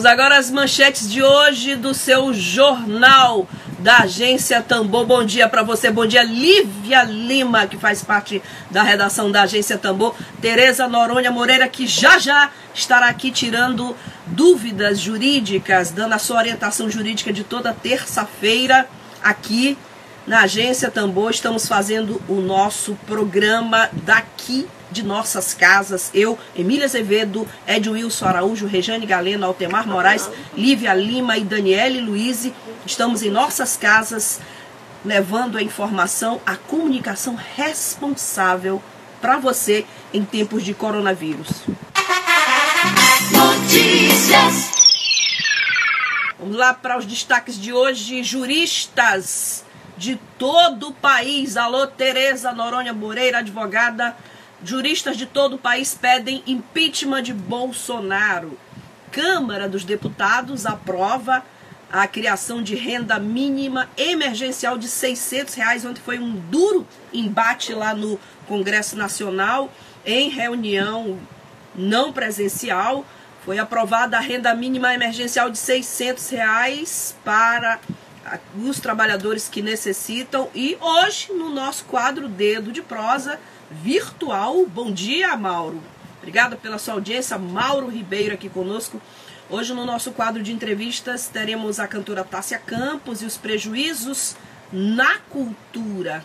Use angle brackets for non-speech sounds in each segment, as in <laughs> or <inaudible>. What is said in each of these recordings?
Vamos agora às manchetes de hoje do seu jornal da agência Tambor. Bom dia para você, bom dia Lívia Lima, que faz parte da redação da agência Tambor, Tereza Noronha Moreira, que já já estará aqui tirando dúvidas jurídicas, dando a sua orientação jurídica de toda terça-feira aqui na agência Tambor. Estamos fazendo o nosso programa daqui de nossas casas. Eu, Emília Azevedo, Ed Wilson Araújo, Rejane Galeno, Altemar Moraes, Lívia Lima e Daniele Luiz. Estamos em nossas casas levando a informação, a comunicação responsável para você em tempos de coronavírus. Notícias. Vamos lá para os destaques de hoje. Juristas de todo o país. Alô, Tereza Noronha Moreira, advogada Juristas de todo o país pedem impeachment de Bolsonaro. Câmara dos Deputados aprova a criação de renda mínima emergencial de 600 reais. Ontem foi um duro embate lá no Congresso Nacional, em reunião não presencial. Foi aprovada a renda mínima emergencial de 600 reais para os trabalhadores que necessitam. E hoje, no nosso quadro Dedo de Prosa, virtual. Bom dia, Mauro. Obrigada pela sua audiência. Mauro Ribeiro aqui conosco. Hoje, no nosso quadro de entrevistas, teremos a cantora Tássia Campos e os prejuízos na cultura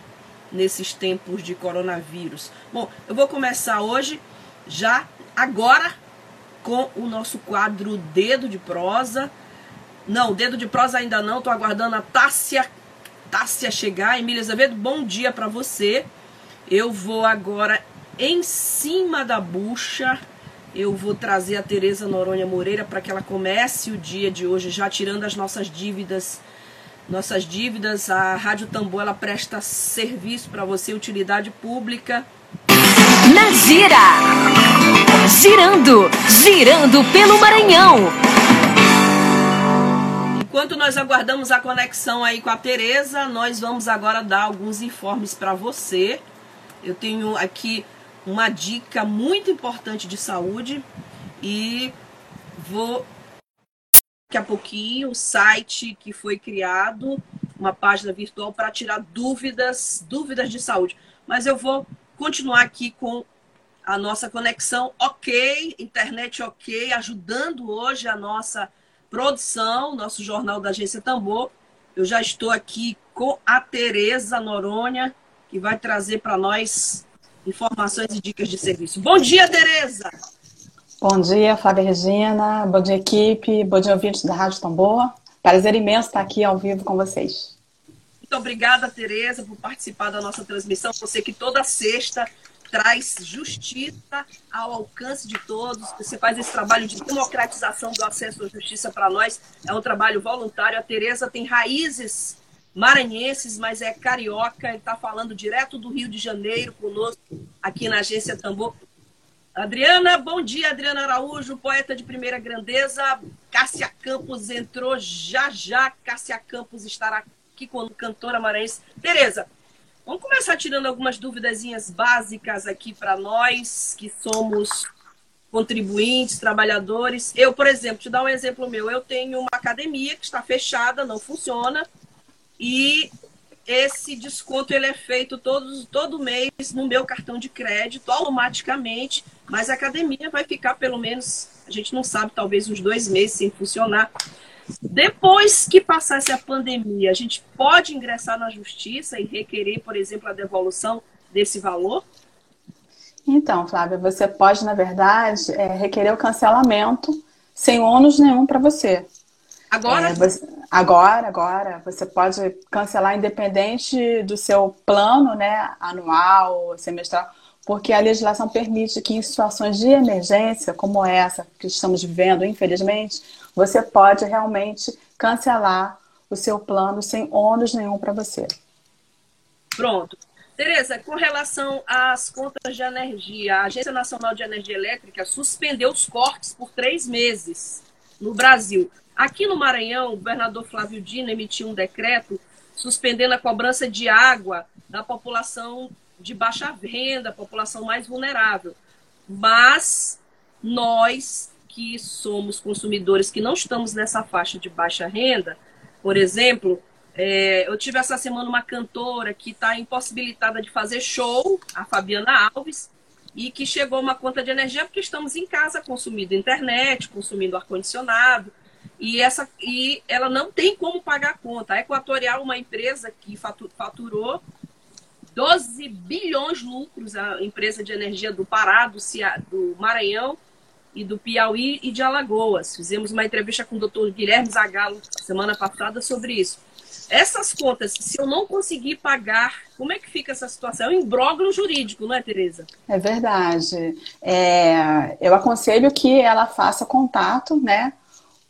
nesses tempos de coronavírus. Bom, eu vou começar hoje, já agora, com o nosso quadro Dedo de Prosa. Não, Dedo de Prosa ainda não, estou aguardando a Tássia, Tássia chegar. Emília Azevedo, bom dia para você. Eu vou agora em cima da bucha. Eu vou trazer a Tereza Noronha Moreira para que ela comece o dia de hoje já tirando as nossas dívidas. Nossas dívidas, a Rádio Tambor ela presta serviço para você, utilidade pública. Na Gira! Girando, girando pelo Maranhão. Enquanto nós aguardamos a conexão aí com a Tereza, nós vamos agora dar alguns informes para você eu tenho aqui uma dica muito importante de saúde e vou daqui a pouquinho o site que foi criado, uma página virtual para tirar dúvidas, dúvidas de saúde. Mas eu vou continuar aqui com a nossa conexão ok, internet ok, ajudando hoje a nossa produção, nosso jornal da Agência Tambor. Eu já estou aqui com a Tereza Noronha, que vai trazer para nós informações e dicas de serviço. Bom dia, Tereza! Bom dia, Flávia Regina. Bom dia, equipe. Bom dia, ouvintes da Rádio Tambor. Prazer imenso estar aqui ao vivo com vocês. Muito obrigada, Tereza, por participar da nossa transmissão. Você que toda sexta traz justiça ao alcance de todos. Você faz esse trabalho de democratização do acesso à justiça para nós. É um trabalho voluntário. A Tereza tem raízes maranhenses, mas é carioca, ele está falando direto do Rio de Janeiro conosco, aqui na Agência Tambor. Adriana, bom dia, Adriana Araújo, poeta de primeira grandeza. Cássia Campos entrou já já. Cássia Campos estará aqui com cantora maranhense. Tereza, vamos começar tirando algumas duvidazinhas básicas aqui para nós, que somos contribuintes, trabalhadores. Eu, por exemplo, te dar um exemplo meu. Eu tenho uma academia que está fechada, não funciona e esse desconto ele é feito todo, todo mês no meu cartão de crédito, automaticamente, mas a academia vai ficar pelo menos, a gente não sabe, talvez uns dois meses sem funcionar. Depois que passasse a pandemia, a gente pode ingressar na justiça e requerer, por exemplo, a devolução desse valor? Então, Flávia, você pode, na verdade, é, requerer o cancelamento sem ônus nenhum para você. Agora? É, você, agora, agora. Você pode cancelar independente do seu plano, né? Anual, semestral. porque a legislação permite que em situações de emergência, como essa que estamos vivendo, infelizmente, você pode realmente cancelar o seu plano sem ônus nenhum para você. Pronto. Tereza, com relação às contas de energia, a Agência Nacional de Energia Elétrica suspendeu os cortes por três meses no Brasil. Aqui no Maranhão, o governador Flávio Dino emitiu um decreto suspendendo a cobrança de água da população de baixa renda, população mais vulnerável. Mas nós que somos consumidores que não estamos nessa faixa de baixa renda, por exemplo, é, eu tive essa semana uma cantora que está impossibilitada de fazer show, a Fabiana Alves, e que chegou uma conta de energia porque estamos em casa consumindo internet, consumindo ar-condicionado, e, essa, e ela não tem como pagar a conta. A Equatorial, uma empresa que faturou 12 bilhões de lucros, a empresa de energia do Pará, do, Cia, do Maranhão e do Piauí e de Alagoas. Fizemos uma entrevista com o doutor Guilherme Zagalo semana passada sobre isso. Essas contas, se eu não conseguir pagar, como é que fica essa situação? É um imbróglio jurídico, não é, Tereza? É verdade. É, eu aconselho que ela faça contato, né,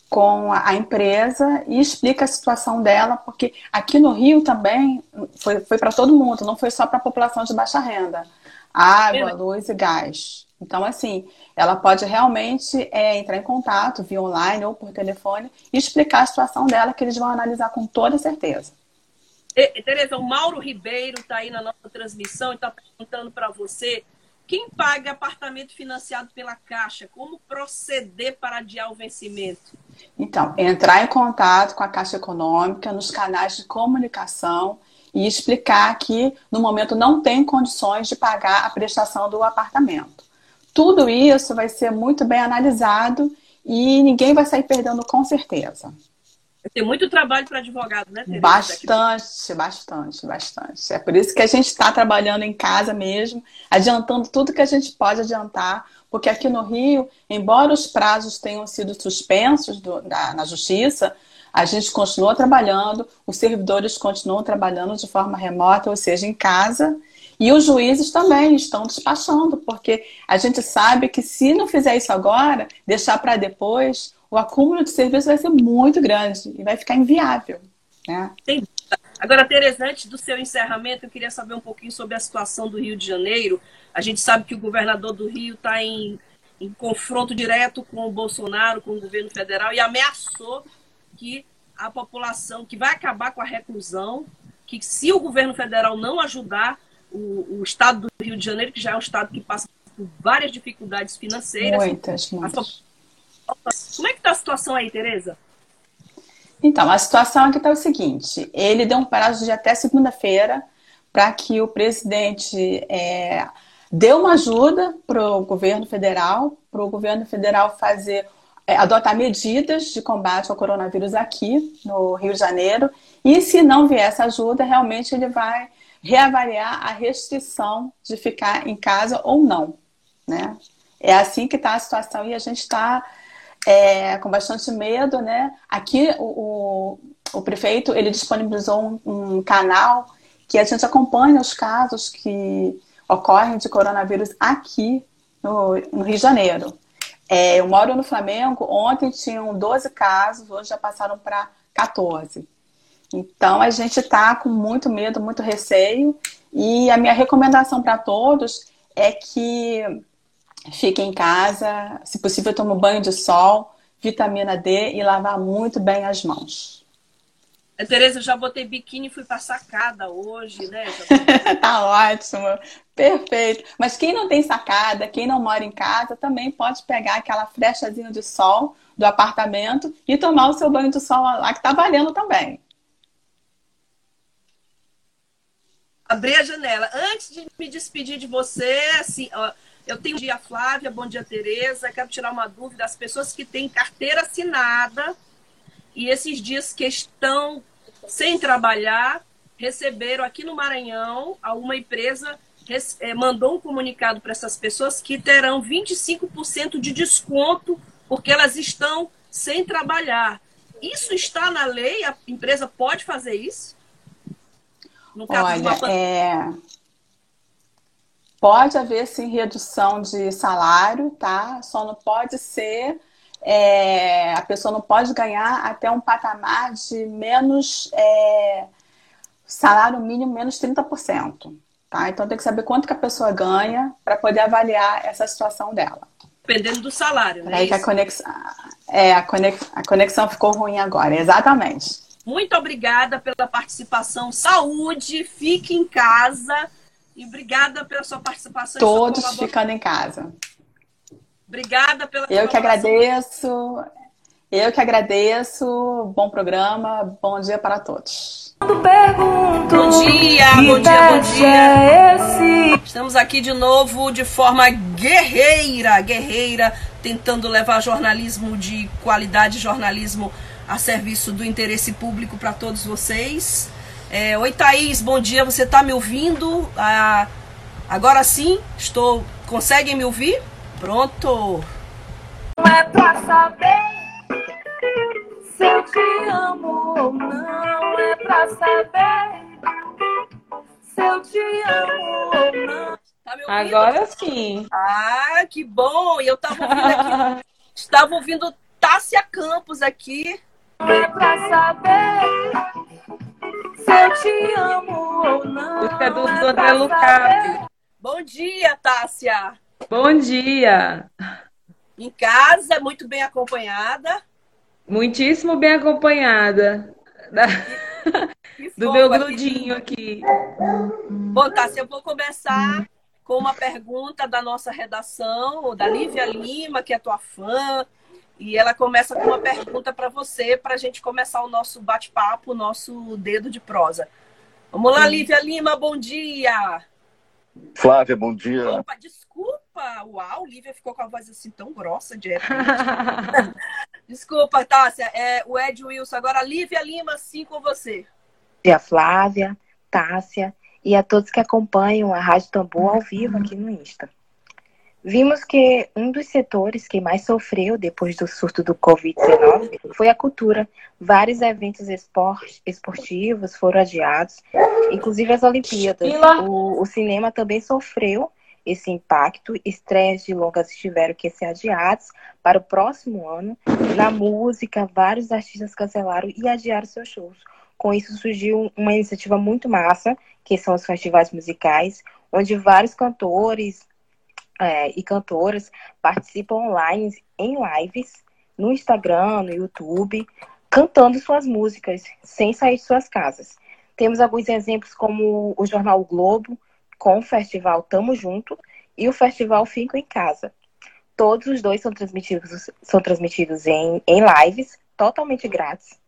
com a empresa e explica a situação dela, porque aqui no Rio também foi, foi para todo mundo, não foi só para a população de baixa renda. Água, luz e gás. Então, assim, ela pode realmente é, entrar em contato via online ou por telefone e explicar a situação dela, que eles vão analisar com toda certeza. E, Tereza, o Mauro Ribeiro está aí na nossa transmissão e está perguntando para você quem paga apartamento financiado pela Caixa? Como proceder para adiar o vencimento? Então, entrar em contato com a Caixa Econômica nos canais de comunicação e explicar que no momento não tem condições de pagar a prestação do apartamento. Tudo isso vai ser muito bem analisado e ninguém vai sair perdendo com certeza. Tem muito trabalho para advogado, né, Tereza? Bastante, bastante, bastante. É por isso que a gente está trabalhando em casa mesmo, adiantando tudo que a gente pode adiantar, porque aqui no Rio, embora os prazos tenham sido suspensos do, da, na justiça, a gente continua trabalhando, os servidores continuam trabalhando de forma remota, ou seja, em casa, e os juízes também estão despachando, porque a gente sabe que se não fizer isso agora, deixar para depois, o acúmulo de serviço vai ser muito grande e vai ficar inviável. Né? Agora, Tereza, antes do seu encerramento, eu queria saber um pouquinho sobre a situação do Rio de Janeiro. A gente sabe que o governador do Rio está em, em confronto direto com o Bolsonaro, com o governo federal, e ameaçou que a população, que vai acabar com a reclusão, que se o governo federal não ajudar o, o estado do Rio de Janeiro, que já é um estado que passa por várias dificuldades financeiras, muitas, muitas. Como é que está a situação aí, Tereza? Então, a situação aqui está o seguinte: ele deu um prazo de até segunda-feira para que o presidente é, dê uma ajuda para o governo federal, para o governo federal fazer é, adotar medidas de combate ao coronavírus aqui no Rio de Janeiro. E se não vier essa ajuda, realmente ele vai reavaliar a restrição de ficar em casa ou não, né? É assim que está a situação e a gente está é, com bastante medo, né? Aqui o, o, o prefeito ele disponibilizou um, um, canal que a gente acompanha os casos que ocorrem de coronavírus aqui no, no Rio de Janeiro. É, eu moro no Flamengo, ontem tinham 12 casos, hoje já passaram para 14. Então a gente está com muito medo, muito receio, e a minha recomendação para todos é que Fique em casa, se possível, tome um banho de sol, vitamina D e lavar muito bem as mãos. Tereza, eu já botei biquíni e fui pra sacada hoje, né? <laughs> tá ótimo, perfeito. Mas quem não tem sacada, quem não mora em casa, também pode pegar aquela flechazinha de sol do apartamento e tomar o seu banho de sol lá, que tá valendo também. Abrir a janela. Antes de me despedir de você, assim, ó, eu tenho bom dia, Flávia, bom dia, Tereza. Quero tirar uma dúvida. As pessoas que têm carteira assinada e esses dias que estão sem trabalhar, receberam aqui no Maranhão, alguma empresa eh, mandou um comunicado para essas pessoas que terão 25% de desconto porque elas estão sem trabalhar. Isso está na lei? A empresa pode fazer isso? No caso Olha, de uma... é pode haver sim redução de salário, tá? Só não pode ser é, a pessoa não pode ganhar até um patamar de menos é, salário mínimo menos 30%. Tá? Então tem que saber quanto que a pessoa ganha para poder avaliar essa situação dela. Dependendo do salário, né? Aí que a conexão, é, a, conex, a conexão ficou ruim agora, exatamente. Muito obrigada pela participação. Saúde, fique em casa. E obrigada pela sua participação. Todos ficando em casa. Obrigada pela Eu que agradeço. Eu que agradeço. Bom programa. Bom dia para todos. Bom dia, bom dia, bom dia. Estamos aqui de novo de forma guerreira, guerreira, tentando levar jornalismo de qualidade, jornalismo a serviço do interesse público para todos vocês. É, Oi, Thaís, bom dia. Você está me ouvindo? Ah, agora sim, estou. Conseguem me ouvir? Pronto. Não é pra saber se eu te amo ou não. É pra saber se eu te amo ou não. Tá me ouvindo? Agora sim. Ah, que bom! E eu estava ouvindo aqui. <laughs> estava ouvindo Tássia Campos aqui. Não é pra saber se eu te amo ou não. Música é do É André saber. Bom dia, Tássia. Bom dia. Em casa, muito bem acompanhada. Muitíssimo bem acompanhada Que <laughs> do meu aqui. grudinho aqui. Bom, Tássia, eu vou começar com uma pergunta da nossa redação, da Lívia Lima, que é tua fã. E ela começa com uma pergunta para você, para a gente começar o nosso bate-papo, o nosso dedo de prosa. Vamos lá, Lívia Lima, bom dia! Flávia, bom dia. Opa, desculpa! Uau, Lívia ficou com a voz assim tão grossa de. <laughs> Desculpa, Tássia. É, o Ed Wilson. Agora, Lívia Lima, sim, com você. dia, Flávia, Tássia e a todos que acompanham a Rádio Tambor ao vivo aqui no Insta. Vimos que um dos setores que mais sofreu depois do surto do Covid-19 foi a cultura. Vários eventos espor- esportivos foram adiados, inclusive as Olimpíadas. O, o cinema também sofreu esse impacto. Estreias de longas tiveram que ser adiadas para o próximo ano. Na música, vários artistas cancelaram e adiaram seus shows. Com isso surgiu uma iniciativa muito massa, que são os festivais musicais, onde vários cantores é, e cantoras participam online em lives no Instagram, no YouTube, cantando suas músicas sem sair de suas casas. Temos alguns exemplos como o Jornal o Globo, com o festival Tamo Junto e o festival Fico em Casa. Todos os dois são transmitidos, são transmitidos em, em lives, totalmente grátis.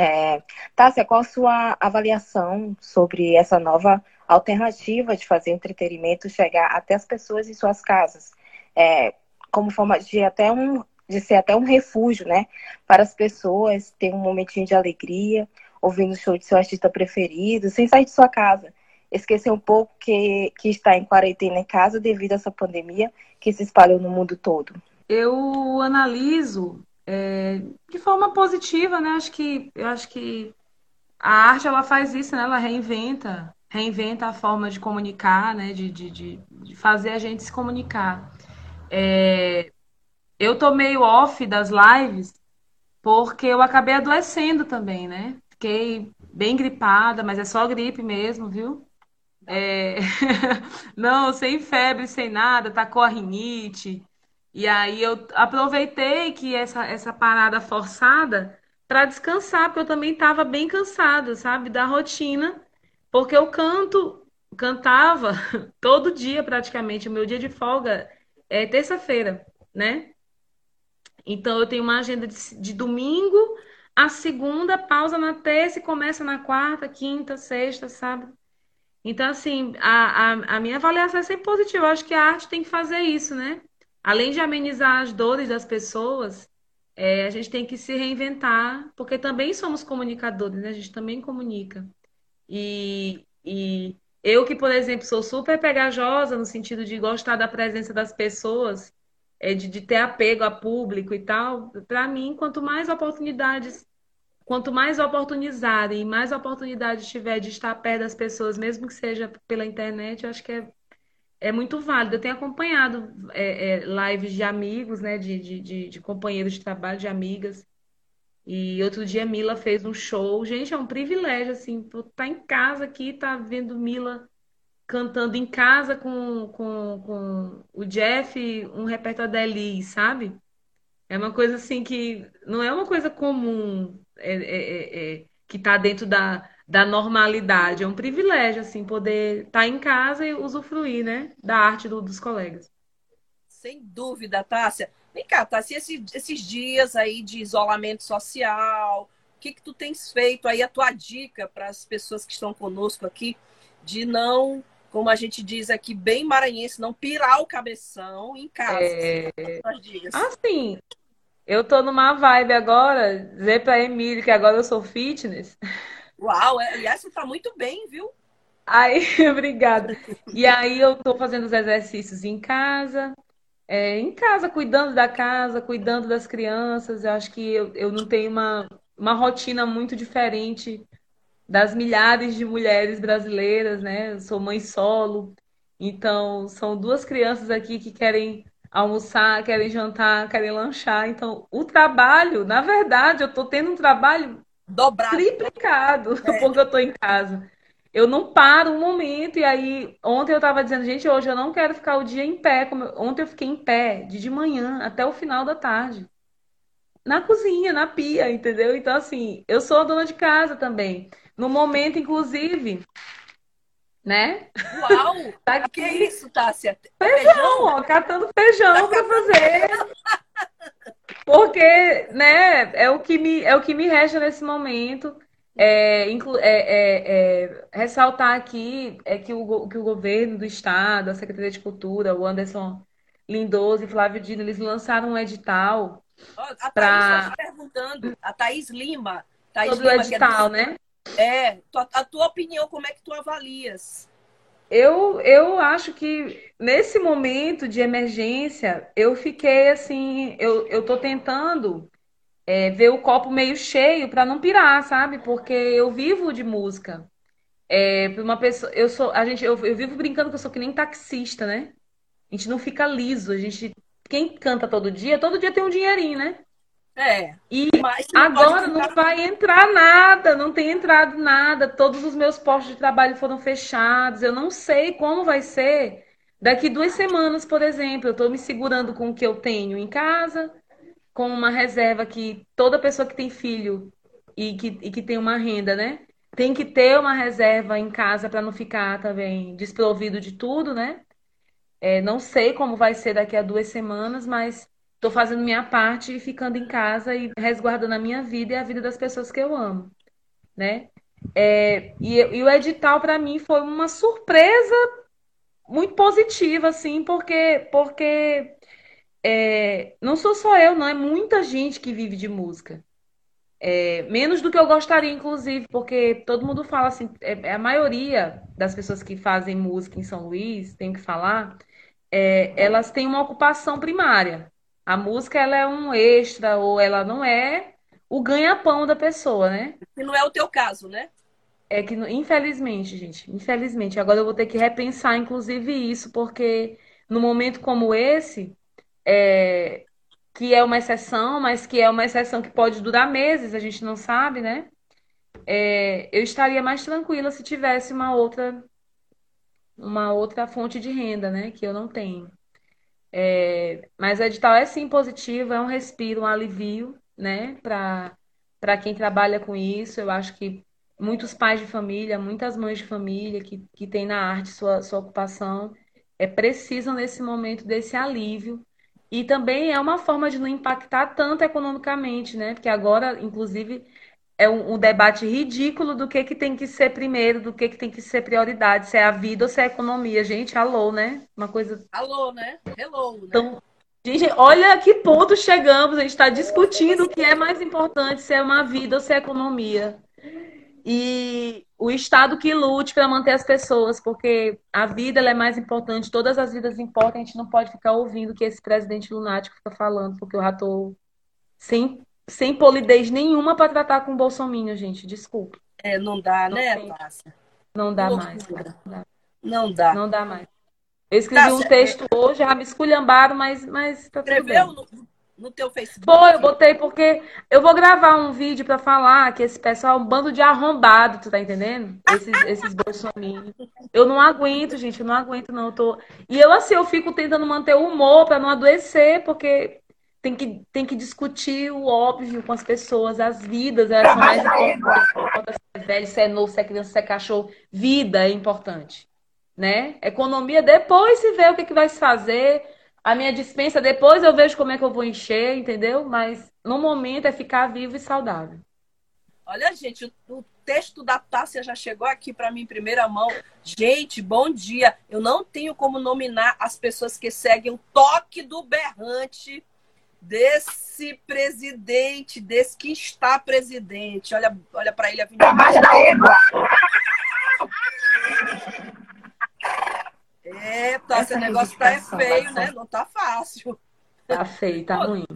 É, Tássia, qual a sua avaliação sobre essa nova alternativa de fazer entretenimento chegar até as pessoas em suas casas? É, como forma de até um de ser até um refúgio, né? Para as pessoas ter um momentinho de alegria, ouvindo o show de seu artista preferido, sem sair de sua casa. Esquecer um pouco que, que está em quarentena em casa devido a essa pandemia que se espalhou no mundo todo. Eu analiso é, de forma positiva, né? Acho que eu acho que a arte ela faz isso, né? Ela reinventa, reinventa a forma de comunicar, né? De, de, de, de fazer a gente se comunicar. É, eu tô meio off das lives porque eu acabei adoecendo também, né? Fiquei bem gripada, mas é só gripe mesmo, viu? É, <laughs> Não, sem febre, sem nada, tacou a rinite. E aí eu aproveitei que essa, essa parada forçada para descansar, porque eu também estava bem cansada, sabe, da rotina, porque eu canto, cantava <laughs> todo dia praticamente. O meu dia de folga é terça-feira, né? Então eu tenho uma agenda de, de domingo a segunda, pausa na terça e começa na quarta, quinta, sexta, sábado. Então, assim, a, a, a minha avaliação é sempre positiva. Eu acho que a arte tem que fazer isso, né? Além de amenizar as dores das pessoas, é, a gente tem que se reinventar, porque também somos comunicadores, né? A gente também comunica. E, e eu que, por exemplo, sou super pegajosa no sentido de gostar da presença das pessoas, é, de, de ter apego a público e tal, para mim, quanto mais oportunidades quanto mais oportunizarem mais oportunidade tiver de estar perto das pessoas, mesmo que seja pela internet, eu acho que é, é muito válido. Eu tenho acompanhado é, é, lives de amigos, né? De, de, de, companheiros de trabalho, de amigas. E outro dia Mila fez um show. Gente, é um privilégio, assim, estar tá em casa aqui, tá vendo Mila cantando em casa com, com, com o Jeff, um repertório da Elis, sabe? É uma coisa assim que não é uma coisa comum, é, é, é, é que está dentro da, da normalidade. É um privilégio, assim, poder estar tá em casa e usufruir, né, da arte do, dos colegas. Sem dúvida, Tássia. Vem cá, Tássia, esse, esses dias aí de isolamento social, o que, que tu tens feito aí, a tua dica para as pessoas que estão conosco aqui, de não como a gente diz aqui, bem maranhense, não pirar o cabeção em casa. É... Assim, eu tô numa vibe agora, dizer pra Emília que agora eu sou fitness. <laughs> Uau, é, aliás, você tá muito bem, viu? Aí, <laughs> obrigada. E aí eu tô fazendo os exercícios em casa, é, em casa, cuidando da casa, cuidando das crianças. Eu acho que eu, eu não tenho uma, uma rotina muito diferente das milhares de mulheres brasileiras, né? Eu sou mãe solo, então são duas crianças aqui que querem almoçar, querem jantar, querem lanchar. Então, o trabalho, na verdade, eu estou tendo um trabalho dobrado, triplicado, é. <laughs> porque eu estou em casa. Eu não paro um momento, e aí, ontem eu estava dizendo, gente, hoje eu não quero ficar o dia em pé. Como... Ontem eu fiquei em pé, de, de manhã até o final da tarde. Na cozinha, na pia, entendeu? Então, assim, eu sou a dona de casa também. No momento, inclusive, né? Uau! <laughs> Tá aqui. Que isso, Tássia? Feijão, feijão, ó, catando feijão tá para fazer. Porque, né, é o que me, é o que me resta nesse momento. É, inclu, é, é, é, ressaltar aqui é que o, que o governo do estado, a Secretaria de Cultura, o Anderson Lindoso e Flávio Dino, eles lançaram um edital. a pra... Thaís tá perguntando, a Thaís Lima. Thaís Sobre Lima, o é edital, é né? É, a tua opinião, como é que tu avalias? Eu, eu acho que nesse momento de emergência, eu fiquei assim, eu, eu tô tentando é, ver o copo meio cheio para não pirar, sabe? Porque eu vivo de música. É, uma pessoa, eu sou, a gente, eu, eu vivo brincando que eu sou que nem taxista, né? A gente não fica liso, a gente, quem canta todo dia, todo dia tem um dinheirinho, né? É. E agora não vai entrar nada, não tem entrado nada. Todos os meus postos de trabalho foram fechados. Eu não sei como vai ser daqui duas semanas, por exemplo. Eu estou me segurando com o que eu tenho em casa, com uma reserva que toda pessoa que tem filho e que, e que tem uma renda, né? Tem que ter uma reserva em casa para não ficar também desprovido de tudo, né? É, não sei como vai ser daqui a duas semanas, mas Estou fazendo minha parte e ficando em casa e resguardando a minha vida e a vida das pessoas que eu amo, né? É, e, e, o edital para mim foi uma surpresa muito positiva, assim, porque porque é, não sou só eu, não é muita gente que vive de música. É, menos do que eu gostaria, inclusive, porque todo mundo fala assim, é, é a maioria das pessoas que fazem música em São Luís, tem que falar, é, elas têm uma ocupação primária. A música ela é um extra ou ela não é o ganha-pão da pessoa, né? E não é o teu caso, né? É que, infelizmente, gente, infelizmente, agora eu vou ter que repensar, inclusive, isso, porque no momento como esse, é, que é uma exceção, mas que é uma exceção que pode durar meses, a gente não sabe, né? É, eu estaria mais tranquila se tivesse uma outra, uma outra fonte de renda, né? Que eu não tenho. É, mas o edital é sim positivo, é um respiro, um alivio, né, para quem trabalha com isso. Eu acho que muitos pais de família, muitas mães de família que, que têm na arte sua, sua ocupação, é, precisam nesse momento desse alívio. E também é uma forma de não impactar tanto economicamente, né? Porque agora, inclusive, é um, um, debate ridículo do que, que tem que ser primeiro, do que, que tem que ser prioridade, se é a vida ou se é a economia. Gente, alô, né? Uma coisa. Alô, né? Hello, né? Então, gente, olha a que ponto chegamos. A gente está discutindo o que é mais importante, se é uma vida ou se é economia. E o Estado que lute para manter as pessoas, porque a vida é mais importante, todas as vidas importam, a gente não pode ficar ouvindo o que esse presidente lunático fica falando, porque já estou sem sem polidez nenhuma para tratar com Bolsonaro, gente. Desculpa. É, não dá, não né, Tássia? Não dá mais. Não dá. Não dá. Não dá mais. Eu escrevi Tá um texto hoje, já me esculhambaram, mas, mas tá tudo bem. Escreveu no, no teu Facebook? Foi, eu botei porque eu vou gravar um vídeo pra falar que esse pessoal é um bando de arrombado, tu tá entendendo? Esses, esses bolsominions. Eu não aguento, gente, eu não aguento, não. Eu tô... E eu, assim, eu fico tentando manter o humor pra não adoecer, porque tem que, tem que discutir o óbvio com as pessoas, as vidas, elas são mais importantes. Se é velho, se é novo, se é criança, se é cachorro. Vida é importante, né? Economia, depois se vê o que, que vai se fazer. A minha dispensa, depois eu vejo como é que eu vou encher, entendeu? Mas no momento é ficar vivo e saudável. Olha, gente, o, o texto da Tássia já chegou aqui para mim em primeira mão. Gente, bom dia. Eu não tenho como nominar as pessoas que seguem o toque do berrante desse presidente, desse que está presidente. Olha, olha para ele a Avenida. É, Tássia, o negócio tá é feio, né? Não tá fácil. Tá feio, tá ruim.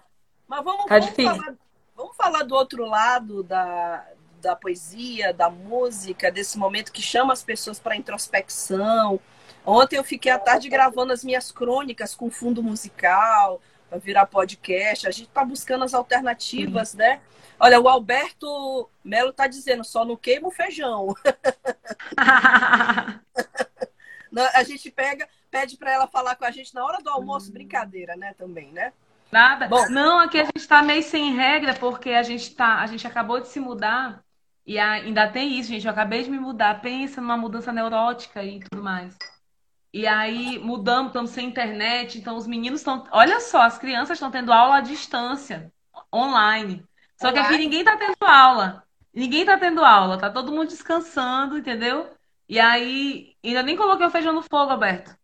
Mas vamos, Tá vamos difícil. falar, vamos falar do outro lado da, da poesia, da música, desse momento que chama as pessoas para introspecção. Ontem eu fiquei à tarde gravando as minhas crônicas com fundo musical, para virar podcast. A gente está buscando as alternativas, né? Olha, o Alberto Melo está dizendo, só não queima o feijão. <laughs> A gente pega, pede para ela falar com a gente na hora do almoço, brincadeira, né? Também, né? Nada. Bom. Não, aqui a gente tá meio sem regra, porque a gente tá, a gente acabou de se mudar e ainda tem isso, gente. Eu acabei de me mudar. Pensa numa mudança neurótica e tudo mais. E aí mudamos, estamos sem internet, então os meninos estão. Olha só, as crianças estão tendo aula à distância, online. Só que aqui Online? ninguém tá tendo aula. Ninguém tá tendo aula, tá todo mundo descansando, entendeu? E aí, ainda nem coloquei o feijão no fogo, Alberto.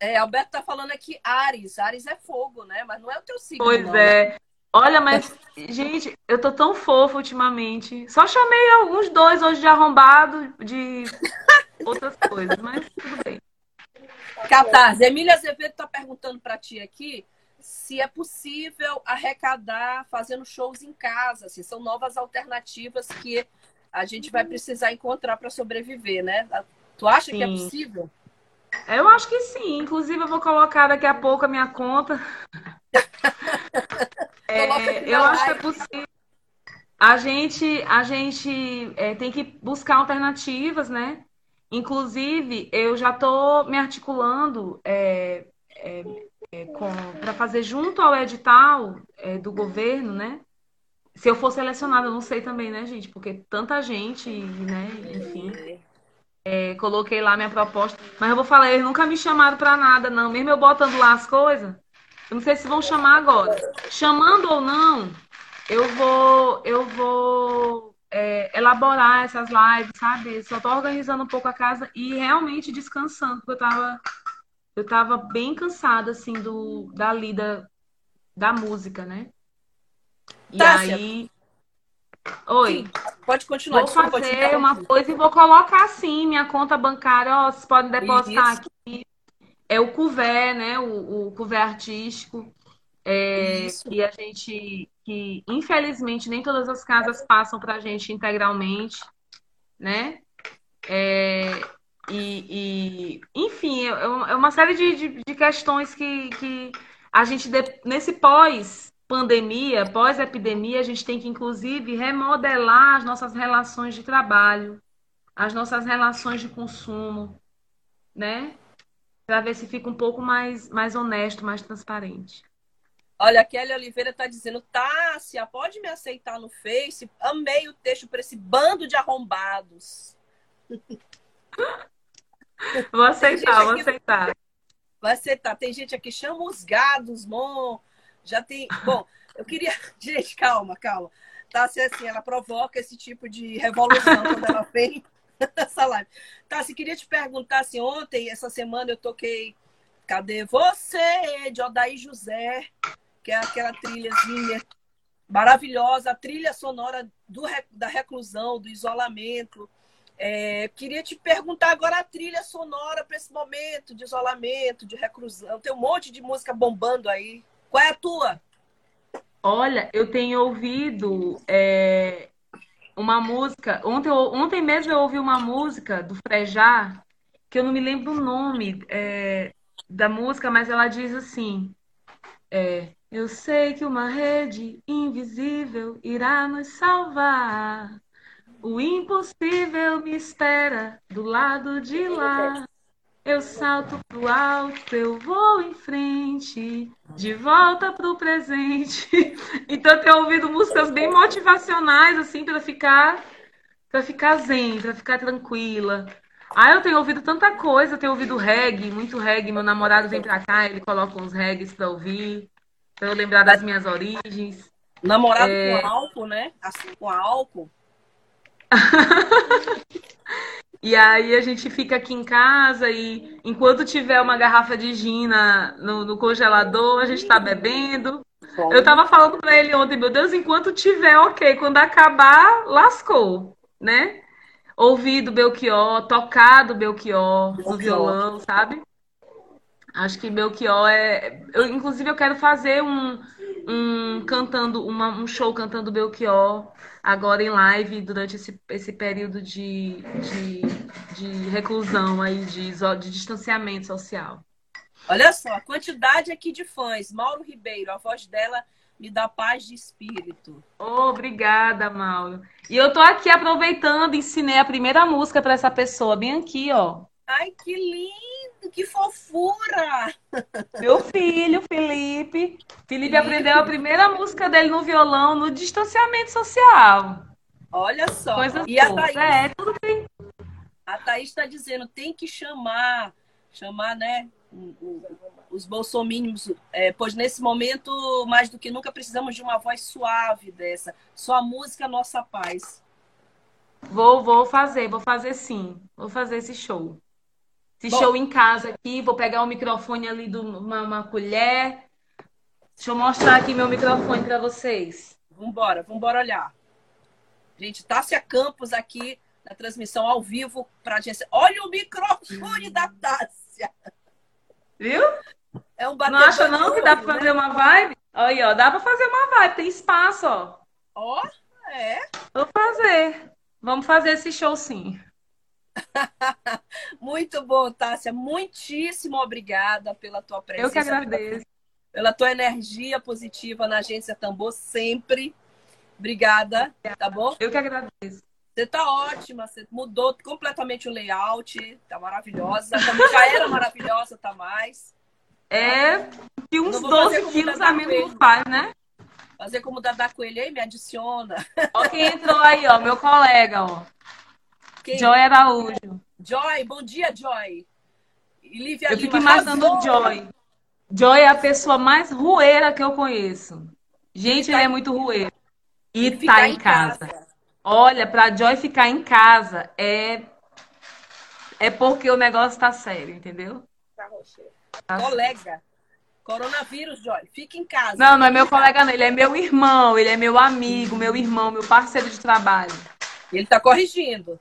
É, Alberto tá falando aqui Ares. Ares é fogo, né? Mas não é o teu signo, Pois não, né? é. Olha, mas, gente, eu tô tão fofa ultimamente. Só chamei alguns dois hoje de arrombado, de <laughs> outras coisas, mas tudo bem. Catarse. Emília Azevedo tá perguntando para ti aqui se é possível arrecadar fazendo shows em casa. Se são novas alternativas que a gente vai precisar encontrar para sobreviver, né? Tu acha que é Sim. possível? Eu acho que sim. Inclusive, eu vou colocar daqui a pouco a minha conta. <laughs> É, eu acho que é possível. A gente, a gente é, tem que buscar alternativas, né? Inclusive, eu já estou me articulando é, para fazer junto ao edital é, do governo, né? Se eu for selecionada, eu não sei também, né, gente? Porque tanta gente, né? Enfim. É, coloquei lá minha proposta. Mas eu vou falar, eles nunca me chamaram para nada, não. Mesmo eu botando lá as coisas, eu não sei se vão chamar agora. Chamando ou não, eu vou, eu vou é, elaborar essas lives, sabe? Só tô organizando um pouco a casa e realmente descansando, porque eu tava, eu tava bem cansada, assim, do, da lida da música, né? E Tássia. aí. Oi. Pode continuar. Vou desculpa fazer uma coisa e vou colocar assim, minha conta bancária, ó, vocês podem depositar Isso. aqui. É o couvert, né? O, o couvert artístico. É, que a gente, que infelizmente nem todas as casas passam para a gente integralmente, né? É, e, e, enfim, é uma é uma série de, de, de questões que, que a gente, nesse pós-pandemia, pós-epidemia, a gente tem que, inclusive, remodelar as nossas relações de trabalho, as nossas relações de consumo, né? Para ver se fica um pouco mais, mais honesto, mais transparente. Olha, a Kelly Oliveira tá dizendo, Tássia, pode me aceitar no Face? Amei o texto para esse bando de arrombados. <laughs> Vou aceitar, vou aceitar. Vai aceitar. Tem gente aqui, chama os gados, mon. Já tem. Bom, eu queria. <laughs> Gente, calma, calma. Tássia, assim, ela provoca esse tipo de revolução quando ela <laughs> vem nessa live. Tássia, queria te perguntar assim, ontem, essa semana, eu toquei Cadê Você? de Odaí José, que é aquela trilhazinha maravilhosa, a trilha sonora do, da reclusão, do isolamento. É, queria te perguntar agora a trilha sonora para esse momento de isolamento, de reclusão. Tem um monte de música bombando aí. Qual é a tua? Olha, eu tenho ouvido é, uma música. Ontem, ontem mesmo eu ouvi uma música do Frejá, que eu não me lembro o nome é, da música, mas ela diz assim: é, Eu sei que uma rede invisível irá nos salvar. O impossível me espera do lado de lá. Eu salto pro alto, eu vou em frente, de volta pro presente. <laughs> Então eu tenho ouvido músicas bem motivacionais, assim, para ficar, para ficar zen, para ficar tranquila. Ah, eu tenho ouvido tanta coisa, eu tenho ouvido reggae, muito reggae. Meu namorado vem pra cá, ele coloca uns reggaes pra ouvir, pra eu lembrar das minhas origens. Namorado É. com álcool, né? Assim, com álcool. <laughs> E aí a gente fica aqui em casa e enquanto tiver uma garrafa de gin na- no, no congelador, a gente tá bebendo. Eu tava falando pra ele ontem, meu Deus, enquanto tiver, ok. Quando acabar, lascou, né? Ouvir do Belchior, tocar do Belchior, no Belchior. violão, sabe? Acho que Belchior é. Eu, inclusive, eu quero fazer um, um cantando, uma- um show cantando Belchior agora em live durante esse, esse período de, de, de reclusão aí, de, de distanciamento social. Olha só, a quantidade aqui de fãs. Mauro Ribeiro, a voz dela me dá paz de espírito. Obrigada, Mauro. E eu tô aqui aproveitando, ensinei a primeira música para essa pessoa, bem aqui, ó. Ai, que lindo, que fofura! Meu filho, Felipe. Felipe aprendeu a primeira música dele no violão no distanciamento social. Olha só. Coisa e a. Thaís, É, tudo bem. a Thaís está dizendo, tem que chamar, chamar, né, os bolsominions, é, pois nesse momento, mais do que nunca, precisamos de uma voz suave dessa. Só a música, nossa paz. Vou, vou fazer, vou fazer sim. Vou fazer esse show. Esse Bom. show em casa aqui, vou pegar o microfone ali de uma, uma colher. Deixa eu mostrar aqui meu microfone para vocês. Vambora, vambora olhar. Gente, Tássia Campos aqui na transmissão ao vivo para a agência. Olha o microfone da Tássia. Viu? É um Não acha não que dá para né? fazer uma vibe? Aí, ó, dá para fazer uma vibe, tem espaço, ó. Ó, é. Vou fazer. Vamos fazer esse show sim. <laughs> Muito bom, Tássia. Muitíssimo obrigada pela tua presença. Eu que agradeço. Pela tua energia positiva na agência Tambor, sempre. Obrigada, tá bom? Eu que agradeço. Você tá ótima, você mudou completamente o layout, tá maravilhosa. Também já era maravilhosa, tá mais. É que uns Não vou fazer 12 como quilos a menos não faz, né? Fazer como Dada Coelho aí, me adiciona. Ó quem entrou aí, ó, meu colega, ó. Quem? Joy Araújo. Joy, bom dia, Joy. E Lívia Eu Lima, fico imaginando o arrasou. Joy. Joy é a pessoa mais rueira que eu conheço. Gente, Ele tá é muito rueiro. E tá em casa. Olha, pra Joy ficar em casa é é porque o negócio tá sério, entendeu? Tá Colega. Coronavírus, Joy. Fica em casa. Não, não é meu colega, não. Ele é meu irmão, ele é meu amigo, meu irmão, meu parceiro de trabalho. Ele tá corrigindo.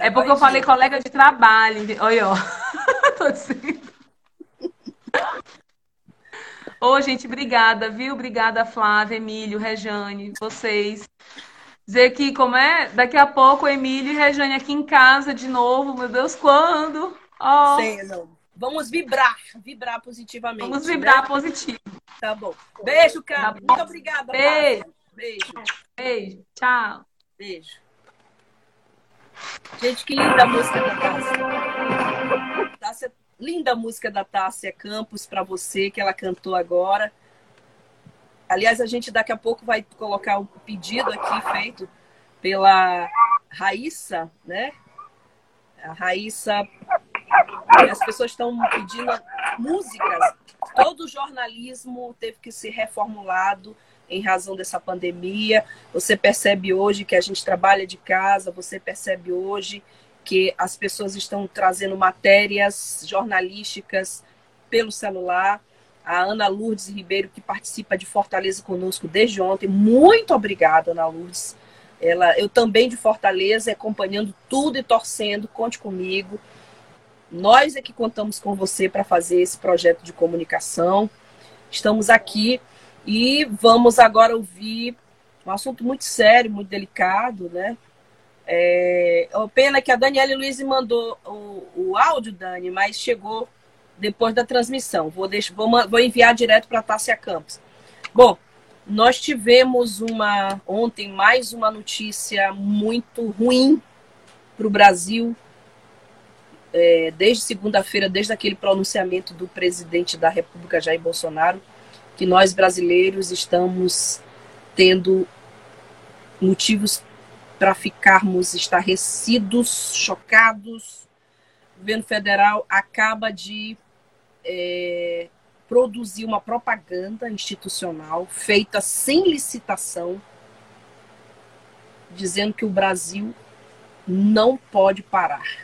Tá É porque eu falei colega de trabalho. Olha, ó. <laughs> Tô dizendo. Ô, gente, obrigada, viu? Obrigada, Flávia, Emílio, Rejane, vocês. Dizer que, como é? Daqui a pouco, Emílio e Rejane aqui em casa de novo. Meu Deus, quando? Sei, não. Vamos vibrar, vibrar positivamente. vamos vibrar né? positivo. Tá bom. Beijo, cara. Tá. Muito obrigada. Beijo. Beijo. Beijo, tchau. Beijo. Gente, que linda música da Tássia. Tássia linda música da Tássia Campos para você, que ela cantou agora. Aliás, a gente daqui a pouco vai colocar um pedido aqui feito pela Raíssa, né? A Raíssa. As pessoas estão pedindo músicas. Todo o jornalismo teve que ser reformulado em razão dessa pandemia. Você percebe hoje que a gente trabalha de casa, você percebe hoje que as pessoas estão trazendo matérias jornalísticas pelo celular. A Ana Lourdes Ribeiro, que participa de Fortaleza conosco desde ontem. Muito obrigada, Ana Lourdes. Ela, eu também de Fortaleza, acompanhando tudo e torcendo. Conte comigo. Nós é que contamos com você para fazer esse projeto de comunicação. Estamos aqui e vamos agora ouvir um assunto muito sério, muito delicado, né? É, oh, pena que a Daniela Luiz mandou o, o áudio, Dani, mas chegou depois da transmissão. Vou, deixar, vou, vou enviar direto para a Tássia Campos. Bom, nós tivemos uma ontem mais uma notícia muito ruim para o Brasil. É, desde segunda-feira, desde aquele pronunciamento do presidente da República, Jair Bolsonaro, que nós brasileiros estamos tendo motivos para ficarmos estarrecidos, chocados. O governo federal acaba de é, produzir uma propaganda institucional feita sem licitação, dizendo que o Brasil não pode parar.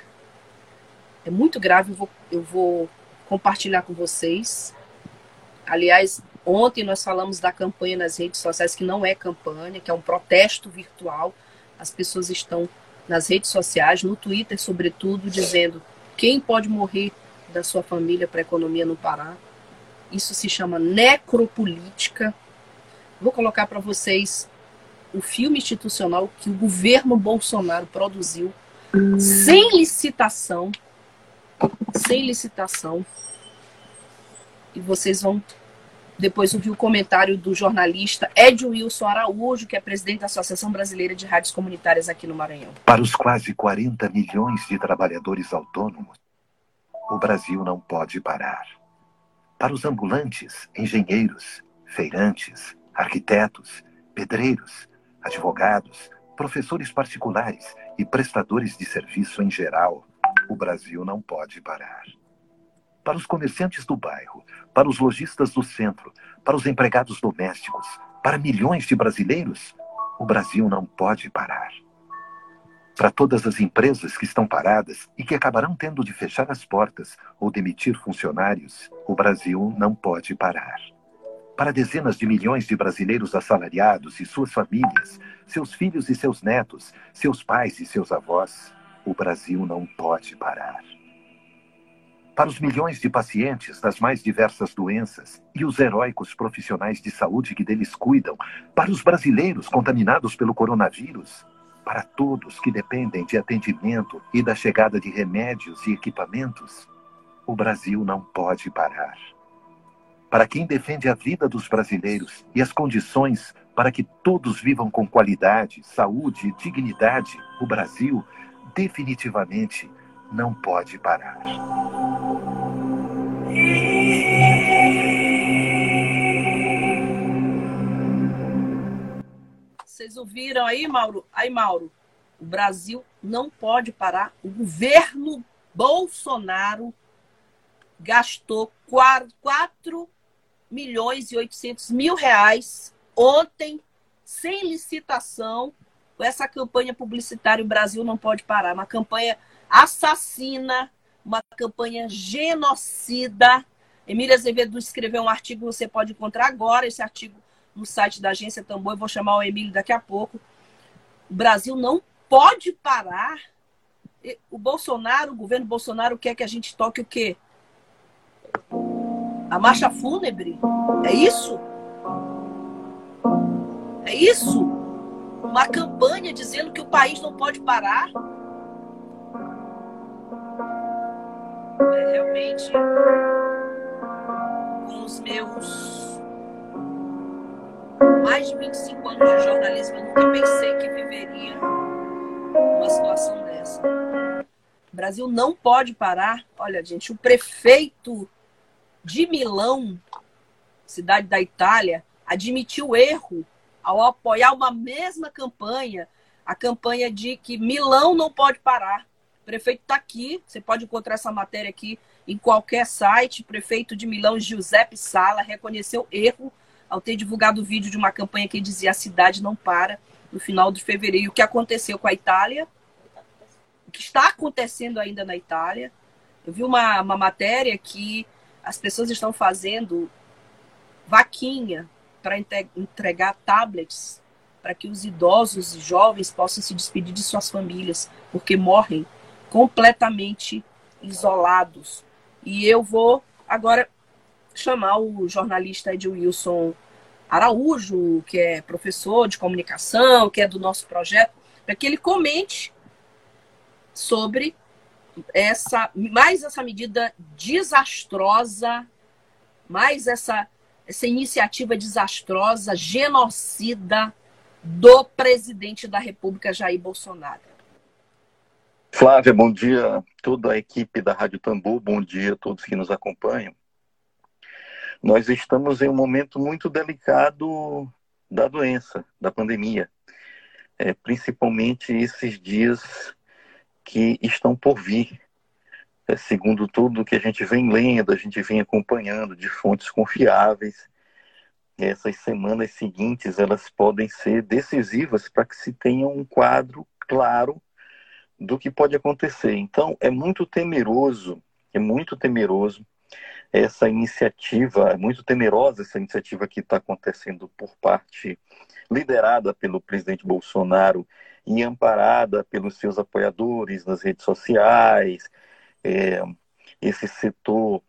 É muito grave, eu vou, eu vou compartilhar com vocês. Aliás, ontem nós falamos da campanha nas redes sociais, que não é campanha, que é um protesto virtual. As pessoas estão nas redes sociais, no Twitter, sobretudo, dizendo quem pode morrer da sua família para a economia não parar. Isso se chama necropolítica. Vou colocar para vocês o filme institucional que o governo Bolsonaro produziu sem licitação, sem licitação. E vocês vão depois ouvir o comentário do jornalista Ed Wilson Araújo, que é presidente da Associação Brasileira de Rádios Comunitárias aqui no Maranhão. Para os quase 40 milhões de trabalhadores autônomos, o Brasil não pode parar. Para os ambulantes, engenheiros, feirantes, arquitetos, pedreiros, advogados, professores particulares e prestadores de serviço em geral, o Brasil não pode parar. Para os comerciantes do bairro, para os lojistas do centro, para os empregados domésticos, para milhões de brasileiros, o Brasil não pode parar. Para todas as empresas que estão paradas e que acabarão tendo de fechar as portas ou demitir funcionários, o Brasil não pode parar para dezenas de milhões de brasileiros assalariados e suas famílias, seus filhos e seus netos, seus pais e seus avós, o Brasil não pode parar. Para os milhões de pacientes das mais diversas doenças e os heróicos profissionais de saúde que deles cuidam, para os brasileiros contaminados pelo coronavírus, para todos que dependem de atendimento e da chegada de remédios e equipamentos, o Brasil não pode parar para quem defende a vida dos brasileiros e as condições para que todos vivam com qualidade, saúde e dignidade, o Brasil definitivamente não pode parar. Vocês ouviram aí, Mauro? Aí, Mauro, o Brasil não pode parar. O governo Bolsonaro gastou 4 milhões e 800 mil reais ontem, sem licitação, com essa campanha publicitária O Brasil Não Pode Parar. Uma campanha assassina, campanha genocida. Emília Azevedo escreveu um artigo, você pode encontrar agora esse artigo no site da Agência Tambor. Eu vou chamar o Emílio daqui a pouco. O Brasil não pode parar. O Bolsonaro, o governo Bolsonaro quer que a gente toque o quê? A marcha fúnebre? É isso? É isso? Uma campanha dizendo que o país não pode parar? É realmente com os meus mais de 25 anos de jornalismo, eu nunca pensei que viveria uma situação dessa. O Brasil não pode parar. Olha, gente, o prefeito de Milão, cidade da Itália, admitiu erro ao apoiar uma mesma campanha, a campanha de que Milão não pode parar. Prefeito está aqui, você pode encontrar essa matéria aqui em qualquer site. Prefeito de Milão, Giuseppe Sala, reconheceu erro ao ter divulgado o vídeo de uma campanha que dizia a cidade não para no final de fevereiro. O que aconteceu com a Itália? O que está acontecendo ainda na Itália? Eu vi uma, uma matéria que as pessoas estão fazendo vaquinha para entregar tablets para que os idosos e jovens possam se despedir de suas famílias, porque morrem completamente isolados. E eu vou agora chamar o jornalista Ed Wilson Araújo, que é professor de comunicação, que é do nosso projeto, para que ele comente sobre essa mais essa medida desastrosa, mais essa essa iniciativa desastrosa, genocida do presidente da República Jair Bolsonaro. Flávia, bom dia toda a equipe da Rádio Tambor, bom dia a todos que nos acompanham. Nós estamos em um momento muito delicado da doença, da pandemia, é, principalmente esses dias que estão por vir. É, segundo tudo que a gente vem lendo, a gente vem acompanhando de fontes confiáveis, essas semanas seguintes elas podem ser decisivas para que se tenha um quadro claro do que pode acontecer. Então, é muito temeroso, é muito temeroso essa iniciativa, é muito temerosa essa iniciativa que está acontecendo por parte, liderada pelo presidente Bolsonaro e amparada pelos seus apoiadores nas redes sociais, é, esse setor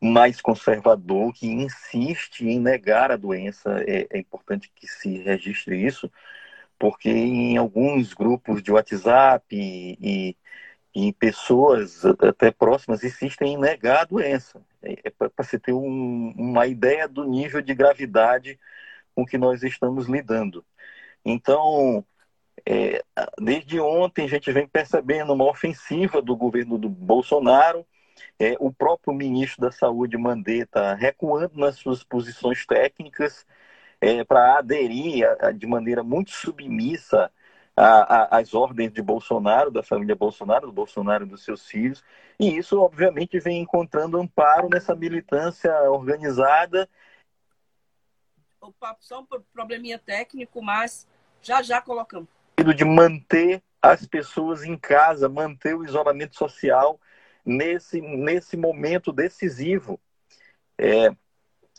mais conservador que insiste em negar a doença. É, é, importante que se registre isso, porque em alguns grupos de WhatsApp e, e, e pessoas até próximas insistem em negar a doença. É, é para se ter um, uma ideia do nível de gravidade com que nós estamos lidando. Então, é, desde ontem a gente vem percebendo uma ofensiva do governo do Bolsonaro é, o próprio ministro da Saúde, Mandetta, recuando nas suas posições técnicas é, para aderir a, a, de maneira muito submissa às ordens de Bolsonaro, da família Bolsonaro, do Bolsonaro e dos seus filhos. E isso, obviamente, vem encontrando amparo nessa militância organizada. Opa, só um probleminha técnico, mas já já colocamos. De manter as pessoas em casa, manter o isolamento social nesse, nesse momento decisivo é,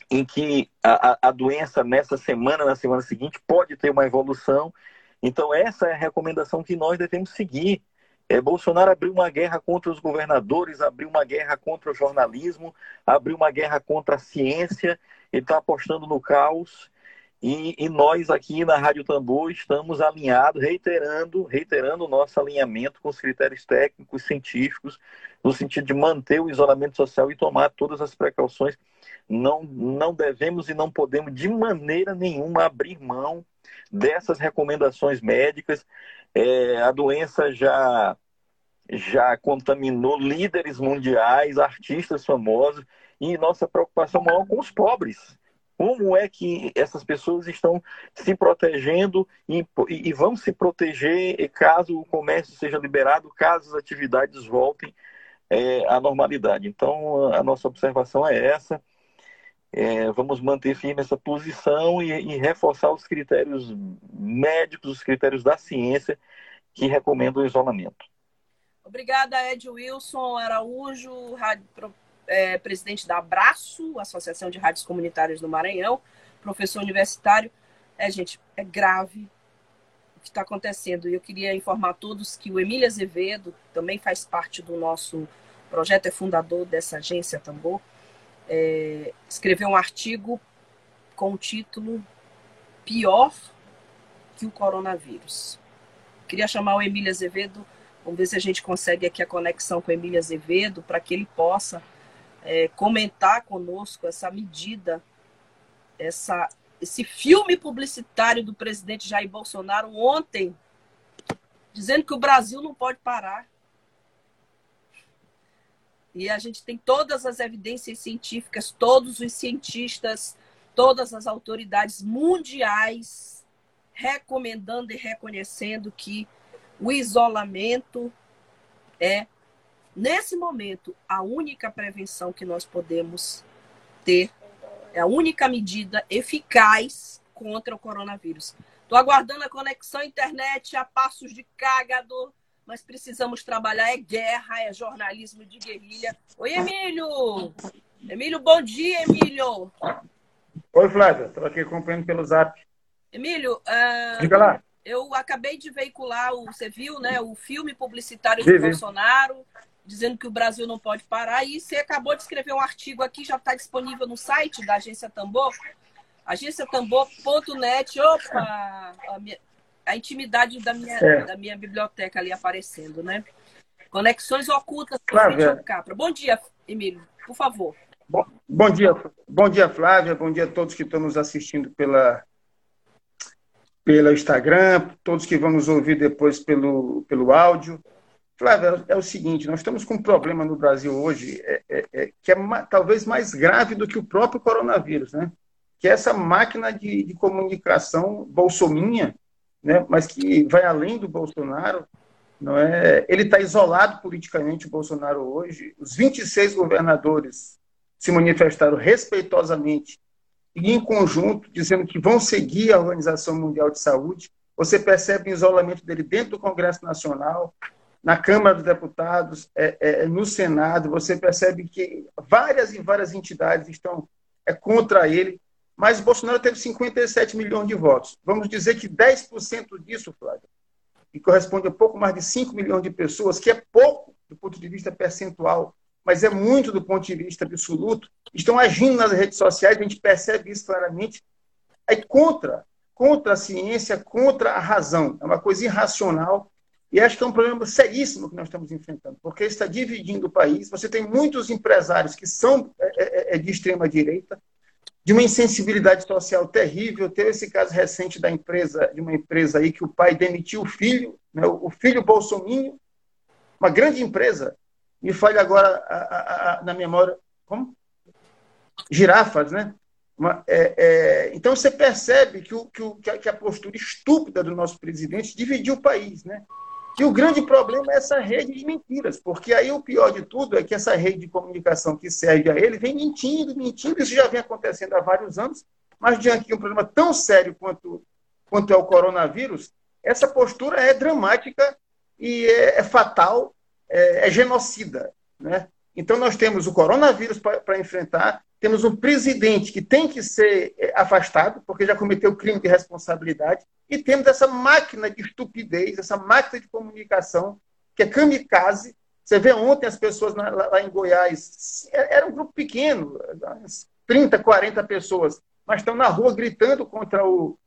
em que a, a doença nessa semana, na semana seguinte, pode ter uma evolução. Então, essa é a recomendação que nós devemos seguir. É, Bolsonaro abriu uma guerra contra os governadores, abriu uma guerra contra o jornalismo, abriu uma guerra contra a ciência, ele está apostando no caos. E, e, nós aqui na Rádio Tambor estamos alinhados, reiterando, reiterando o nosso alinhamento com os critérios técnicos, científicos, no sentido de manter o isolamento social e tomar todas as precauções. Não, não devemos e não podemos de maneira nenhuma abrir mão dessas recomendações médicas. É, a doença já já contaminou líderes mundiais, artistas famosos, e nossa preocupação maior com os pobres como é que essas pessoas estão se protegendo e, e, vão se proteger caso o comércio seja liberado, caso as atividades voltem é, à normalidade. Então, a nossa observação é essa. É, vamos manter firme essa posição e, e, reforçar os critérios médicos, os critérios da ciência que recomendam o isolamento. Obrigada, Ed Wilson Araújo, rádio, é, presidente da Abraço, Associação de Rádios Comunitárias do Maranhão, professor universitário. É, gente, é grave o que está acontecendo. E eu queria informar a todos que o Emílio Azevedo também faz parte do nosso projeto, é fundador dessa agência Tambor, é, escreveu um artigo com o título Pior que o coronavírus. Queria chamar o Emílio Azevedo, vamos ver se a gente consegue aqui a conexão com o Emílio Azevedo, para que ele possa é, comentar conosco essa medida, essa, esse filme publicitário do presidente Jair Bolsonaro ontem, dizendo que o Brasil não pode parar. E a gente tem todas as evidências científicas, todos os cientistas, todas as autoridades mundiais recomendando e reconhecendo que o isolamento é Nesse momento, a única prevenção que nós podemos ter é a única medida eficaz contra o coronavírus. Estou aguardando a conexão internet a passos de cágado, mas precisamos trabalhar. É guerra, é jornalismo de guerrilha. Oi, Emílio! Emílio, bom dia, Emílio! Oi, Flávia. Estou aqui acompanhando pelo zap. Emílio, uh, Diga lá. eu acabei de veicular, o, você viu, né, o filme publicitário do Bolsonaro dizendo que o Brasil não pode parar. E você acabou de escrever um artigo aqui, já está disponível no site da Agência Tambor, agenciatambor.net. Opa! A intimidade da minha, É. da minha biblioteca ali aparecendo, né? Conexões ocultas com Flávia. Fritz Capra. Bom dia, Emílio, por favor. Bom, bom dia, bom dia, Flávia. Bom dia a todos que estão nos assistindo pela pelo Instagram, todos que vão nos ouvir depois pelo, pelo áudio. Flávia, é o seguinte, nós estamos com um problema no Brasil hoje é, é, é, que é ma- talvez mais grave do que o próprio coronavírus, né? Que é essa máquina de, de comunicação bolsominha, né? Mas que vai além do Bolsonaro, não é? Ele está isolado politicamente, o Bolsonaro hoje. Os 26 governadores se manifestaram respeitosamente e em conjunto, dizendo que vão seguir a Organização Mundial de Saúde. Você percebe o isolamento dele dentro do Congresso Nacional, na Câmara dos Deputados, é, é, no Senado. Você percebe que várias e várias entidades estão é, contra ele, mas Bolsonaro teve 57 milhões de votos. Vamos dizer que 10% disso, Flávio, que corresponde a pouco mais de 5 milhões de pessoas, que é pouco do ponto de vista percentual, mas é muito do ponto de vista absoluto, estão agindo nas redes sociais, a gente percebe isso claramente, aí contra, contra a ciência, contra a razão. É uma coisa irracional e acho que é um problema seríssimo que nós estamos enfrentando, porque está dividindo o país. Você tem muitos empresários que são é, é, de extrema direita, de uma insensibilidade social terrível. Teve esse caso recente da empresa, de uma empresa aí que o pai demitiu o filho, né, o filho Bolsonaro, uma grande empresa. Me falha agora a, a, a, na memória, como? Girafas, né? Uma, é, é, então você percebe que, o, que, o, que, a, postura estúpida do nosso presidente dividiu o país, né? E o grande problema é essa rede de mentiras, porque aí o pior de tudo é que essa rede de comunicação que serve a ele vem mentindo, mentindo, isso já vem acontecendo há vários anos, mas diante de um problema tão sério quanto, quanto é o coronavírus, essa postura é dramática e é, é fatal, é, é, genocida. Né? Então nós temos o coronavírus para enfrentar, temos um presidente que tem que ser afastado, porque já cometeu crime de responsabilidade, e temos essa máquina de estupidez, essa máquina de comunicação, que é kamikaze. Você vê ontem as pessoas lá, lá em Goiás, era um grupo pequeno, 30, 40 pessoas, mas estão na rua gritando contra o,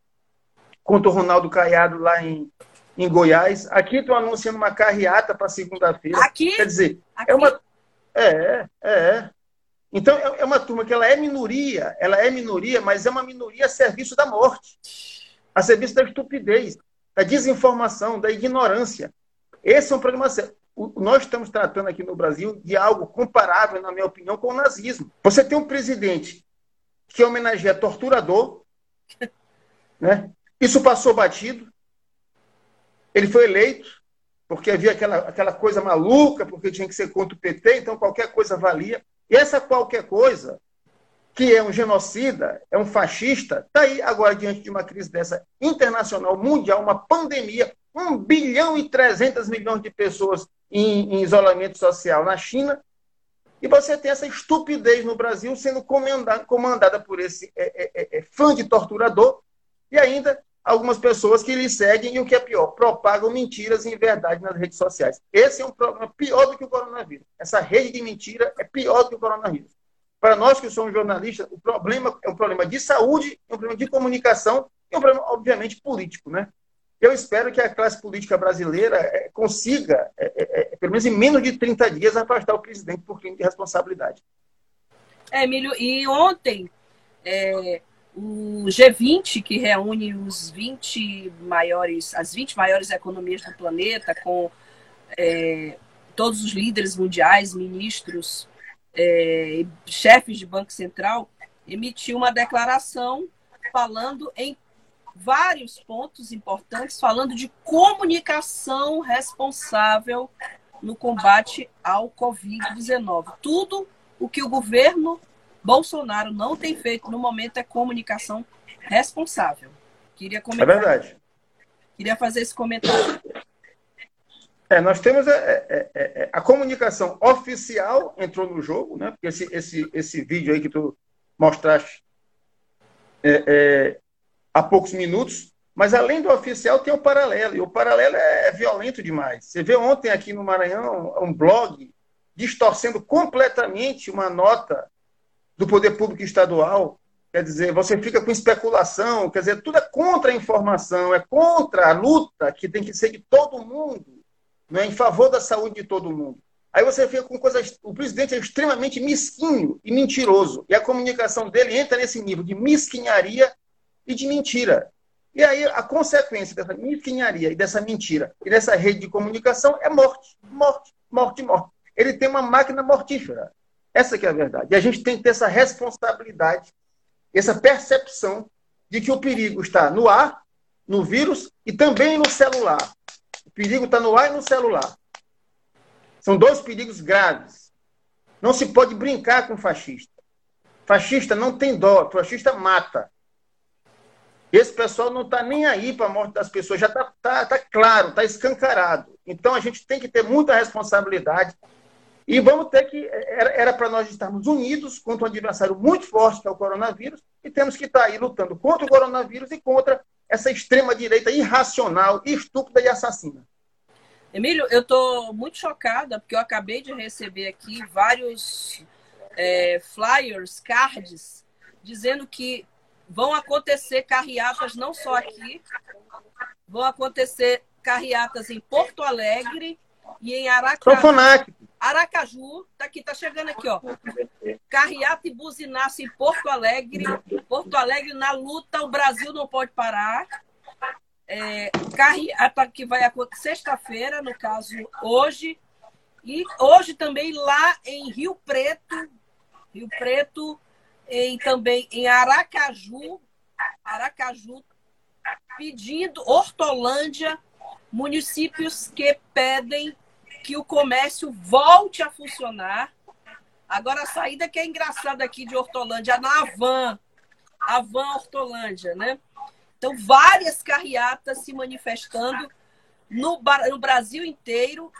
contra o Ronaldo Caiado lá em, em Goiás. Aqui estão anunciando uma carreata para segunda-feira. Aqui? Quer dizer, Aqui? é uma. É, é. Então, é uma turma que ela é minoria, ela é minoria, mas é uma minoria a serviço da morte, a serviço da estupidez, da desinformação, da ignorância. Esse é um problema sério. Nós estamos tratando aqui no Brasil de algo comparável, na minha opinião, com o nazismo. Você tem um presidente que homenageia torturador, <laughs> né? isso passou batido, ele foi eleito, porque havia aquela, aquela coisa maluca, porque tinha que ser contra o PT, então qualquer coisa valia. E essa qualquer coisa, que é um genocida, é um fascista, está aí agora diante de uma crise dessa internacional, mundial, uma pandemia, 1 bilhão e 300 milhões de pessoas em, em isolamento social na China, e você tem essa estupidez no Brasil sendo comandada, comandada por esse é, é, é, fã de torturador, e ainda algumas pessoas que lhe seguem e o que é pior, propagam mentiras em verdade nas redes sociais. Esse é um problema pior do que o coronavírus. Essa rede de mentira é pior do que o coronavírus. Para nós que somos jornalistas, o problema é um problema de saúde, é um problema de comunicação e um problema, obviamente, político. Né? Eu espero que a classe política brasileira é, consiga, é, é, pelo menos em menos de 30 dias, afastar o presidente por crime de responsabilidade. É, Emílio, e ontem é, o G20, que reúne os 20 maiores, as 20 maiores economias do planeta, com é, todos os líderes mundiais, ministros, é, chefes de Banco Central, emitiu uma declaração falando em vários pontos importantes, falando de comunicação responsável no combate ao Covid-19. Tudo o que o governo Bolsonaro não tem feito no momento é comunicação responsável. Queria comentar. É verdade. Queria fazer esse comentário. É, nós temos a, a, a, comunicação oficial entrou no jogo, né? Porque esse, esse, esse vídeo aí que tu mostraste é, é, há poucos minutos, mas além do oficial tem o paralelo, e o paralelo é, violento demais. Você vê ontem aqui no Maranhão um blog distorcendo completamente uma nota do poder público estadual. quer dizer, você fica com especulação, quer dizer, tudo é contra a informação, é contra a luta que tem que ser de todo mundo, né, em favor da saúde de todo mundo. Aí você fica com coisas. O presidente é extremamente mesquinho e mentiroso. E a comunicação dele entra nesse nível de mesquinharia e de mentira. E aí a consequência dessa mesquinharia e dessa mentira e dessa rede de comunicação é morte, morte, morte, morte. Ele tem uma máquina mortífera. Essa que é a verdade. E a gente tem que ter essa responsabilidade, essa percepção de que o perigo está no ar, no vírus e também no celular. O perigo está no ar e no celular. São dois perigos graves. Não se pode brincar com fascista. Fascista não tem dó, fascista mata. Esse pessoal não está nem aí para a morte das pessoas, já está tá, tá claro, está escancarado. Então a gente tem que ter muita responsabilidade e vamos ter que. Era para nós estarmos unidos contra um adversário muito forte, que é o coronavírus, e temos que estar tá aí lutando contra o coronavírus e contra essa extrema-direita irracional, estúpida e assassina. Emílio, eu estou muito chocada porque eu acabei de receber aqui vários é, flyers, cards, dizendo que vão acontecer carreatas não só aqui, vão acontecer carreatas em Porto Alegre e em Aracaju. Aracaju, tá aqui, tá chegando aqui, ó. Carreata e buzinaço em Porto Alegre. Porto Alegre na luta, o Brasil não pode parar é, carreata que vai acontecer sexta-feira, no caso hoje, e hoje também lá em Rio Preto, Rio Preto, em, também em Aracaju, Aracaju, pedindo Hortolândia, municípios que pedem que o comércio volte a funcionar. Agora a saída que é engraçada aqui de Hortolândia, na Avan, Avan Hortolândia, né? Então, várias carreatas se manifestando no, no Brasil inteiro,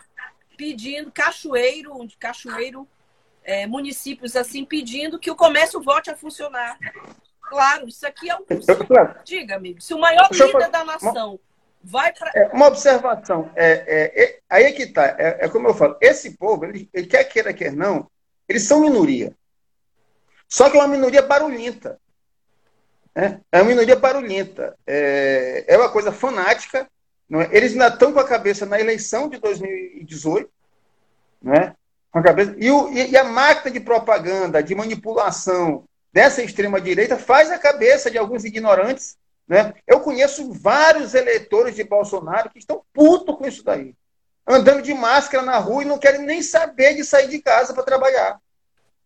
pedindo, Cachoeiro, Cachoeiro, é, municípios assim, pedindo que o comércio volte a funcionar. Claro, isso aqui é um. Diga, amigo, se o maior líder da nação vai. É, uma observação. É, é, é, aí é que está. É, é, como eu falo, esse povo, ele, ele quer queira, quer não, eles são minoria. Só que é uma minoria barulhenta. É, é uma minoria barulhenta. É, é uma coisa fanática. É? Eles ainda estão com a cabeça na eleição de 2018. Né? Com a cabeça, e, o, e a máquina de propaganda, de manipulação dessa extrema-direita faz a cabeça de alguns ignorantes. Né? Eu conheço vários eleitores de Bolsonaro que estão putos com isso daí. Andando de máscara na rua e não querem nem saber de sair de casa para trabalhar.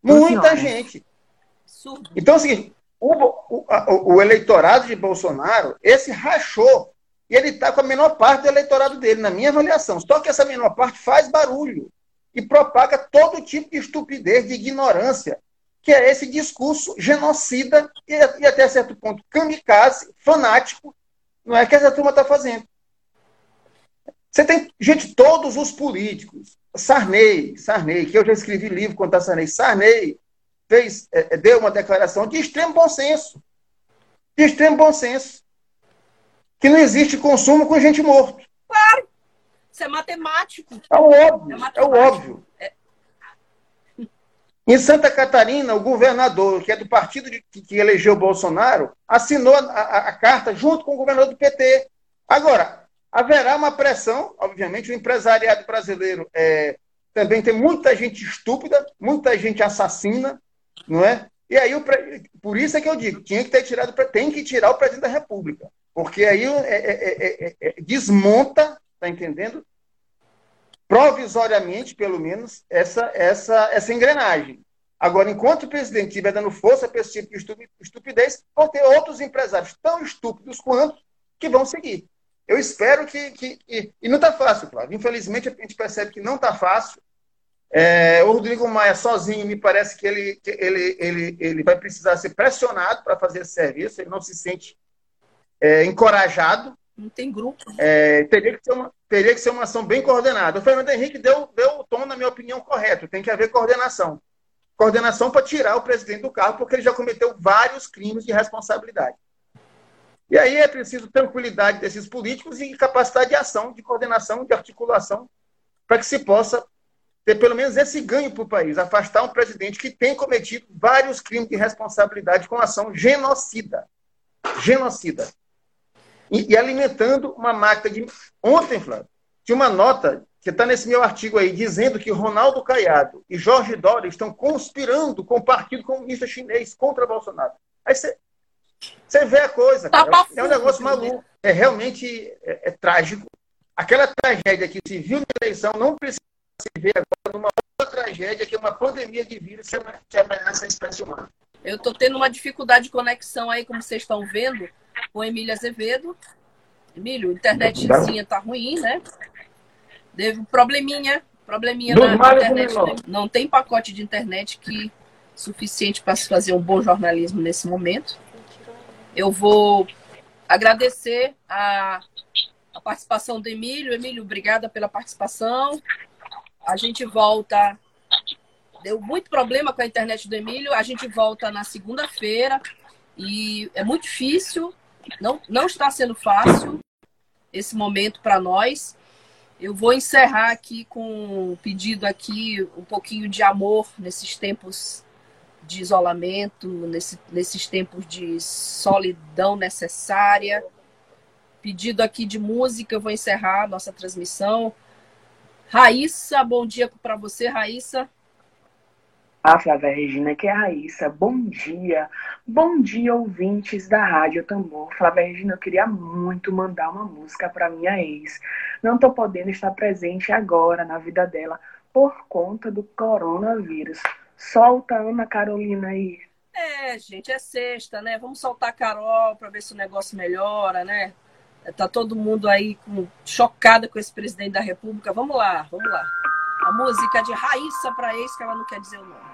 Muita gente. Então é o seguinte, o, o, o, eleitorado de Bolsonaro, esse rachou. E ele está com a menor parte do eleitorado dele, na minha avaliação. Só que essa menor parte faz barulho e propaga todo tipo de estupidez, de ignorância, que é esse discurso genocida e, e até certo ponto kamikaze, fanático, não é que essa turma está fazendo. Você tem, gente, todos os políticos, Sarney, Sarney, que eu já escrevi livro contra Sarney, Sarney, fez, é, é, deu uma declaração de extremo bom senso. De extremo bom senso. Que não existe consumo com gente morto. Claro. Isso é matemático. É o óbvio. É, é o óbvio. É... Em Santa Catarina, o governador, que é do partido de, que elegeu Bolsonaro, assinou a, a, a carta junto com o governador do PT. Agora, haverá uma pressão, obviamente, o empresariado brasileiro é, também tem muita gente estúpida, muita gente assassina, não é? E aí, por isso é que eu digo, tinha que ter tirado, tem que tirar o presidente da República, porque aí é, é, é, é, desmonta, tá entendendo? Provisoriamente, pelo menos, essa, essa, essa engrenagem. Agora, enquanto o presidente estiver dando força para esse tipo de estupidez, vão ter outros empresários tão estúpidos quanto que vão seguir. Eu espero que. que, que... e não está fácil, claro. Infelizmente, a gente percebe que não está fácil. É, o Rodrigo Maia sozinho, me parece que ele, que ele, ele, ele vai precisar ser pressionado para fazer esse serviço, ele não se sente é, encorajado. Não tem grupo. É, teria, que ser uma, teria que ser uma ação bem coordenada. O Fernando Henrique deu, deu o tom, na minha opinião, correto. Tem que haver coordenação. Coordenação para tirar o presidente do carro, porque ele já cometeu vários crimes de responsabilidade. E aí é preciso tranquilidade desses políticos e capacidade de ação, de coordenação, de articulação, para que se possa ter pelo menos esse ganho para o país, afastar um presidente que tem cometido vários crimes de responsabilidade com ação genocida. Genocida. E, e alimentando uma máquina de. Ontem, Flávio, tinha uma nota que está nesse meu artigo aí, dizendo que Ronaldo Caiado e Jorge Dória estão conspirando com o Partido Comunista Chinês contra Bolsonaro. Aí você, vê a coisa, Tá cara. É um negócio maluco. É realmente é, é trágico. Aquela tragédia que se viu na eleição não precisa se ver agora numa outra tragédia, que é uma pandemia de vírus que ameaça a espécie humana. Eu estou tendo uma dificuldade de conexão aí, como vocês estão vendo, com Emílio Azevedo. Emílio, a internetzinha tá ruim, né? Teve um probleminha, probleminha Dos na internet. menor. Não tem pacote de internet que suficiente para se fazer um bom jornalismo nesse momento. Eu vou agradecer a, a participação do Emílio. Emílio, obrigada pela participação. A gente volta. Deu muito problema com a internet do Emílio. A gente volta na segunda-feira. E é muito difícil, não, não está sendo fácil esse momento para nós. Eu vou encerrar aqui com um pedido aqui, um pouquinho de amor nesses tempos de isolamento, nesse, nesses tempos de solidão necessária. Pedido aqui de música, eu vou encerrar nossa transmissão. Raíssa, bom dia para você, Raíssa. Ah, Flávia Regina, que é a Raíssa. Bom dia. Bom dia, ouvintes da Rádio Tambor. Flávia Regina, eu queria muito mandar uma música para minha ex. Não tô podendo estar presente agora na vida dela por conta do coronavírus. Solta a Ana Carolina aí. É, gente, é sexta, né? Vamos soltar a Carol para ver se o negócio melhora, né? Tá todo mundo aí com, chocada com esse presidente da República. Vamos lá, vamos lá. A música de Raíssa para ex, que ela não quer dizer o nome.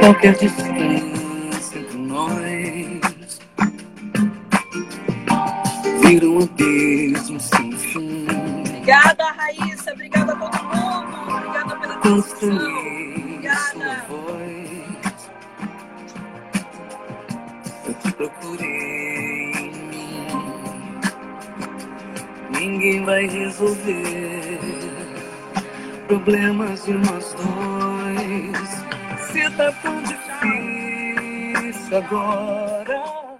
Qualquer distância entre nós vira um abismo sem fim. Obrigada, Raíssa. Obrigada a todo mundo. Obrigada pela atenção. Obrigada. voz. Eu te procurei em mim. Ninguém vai resolver problemas de nós dois. Se tá tão difícil agora.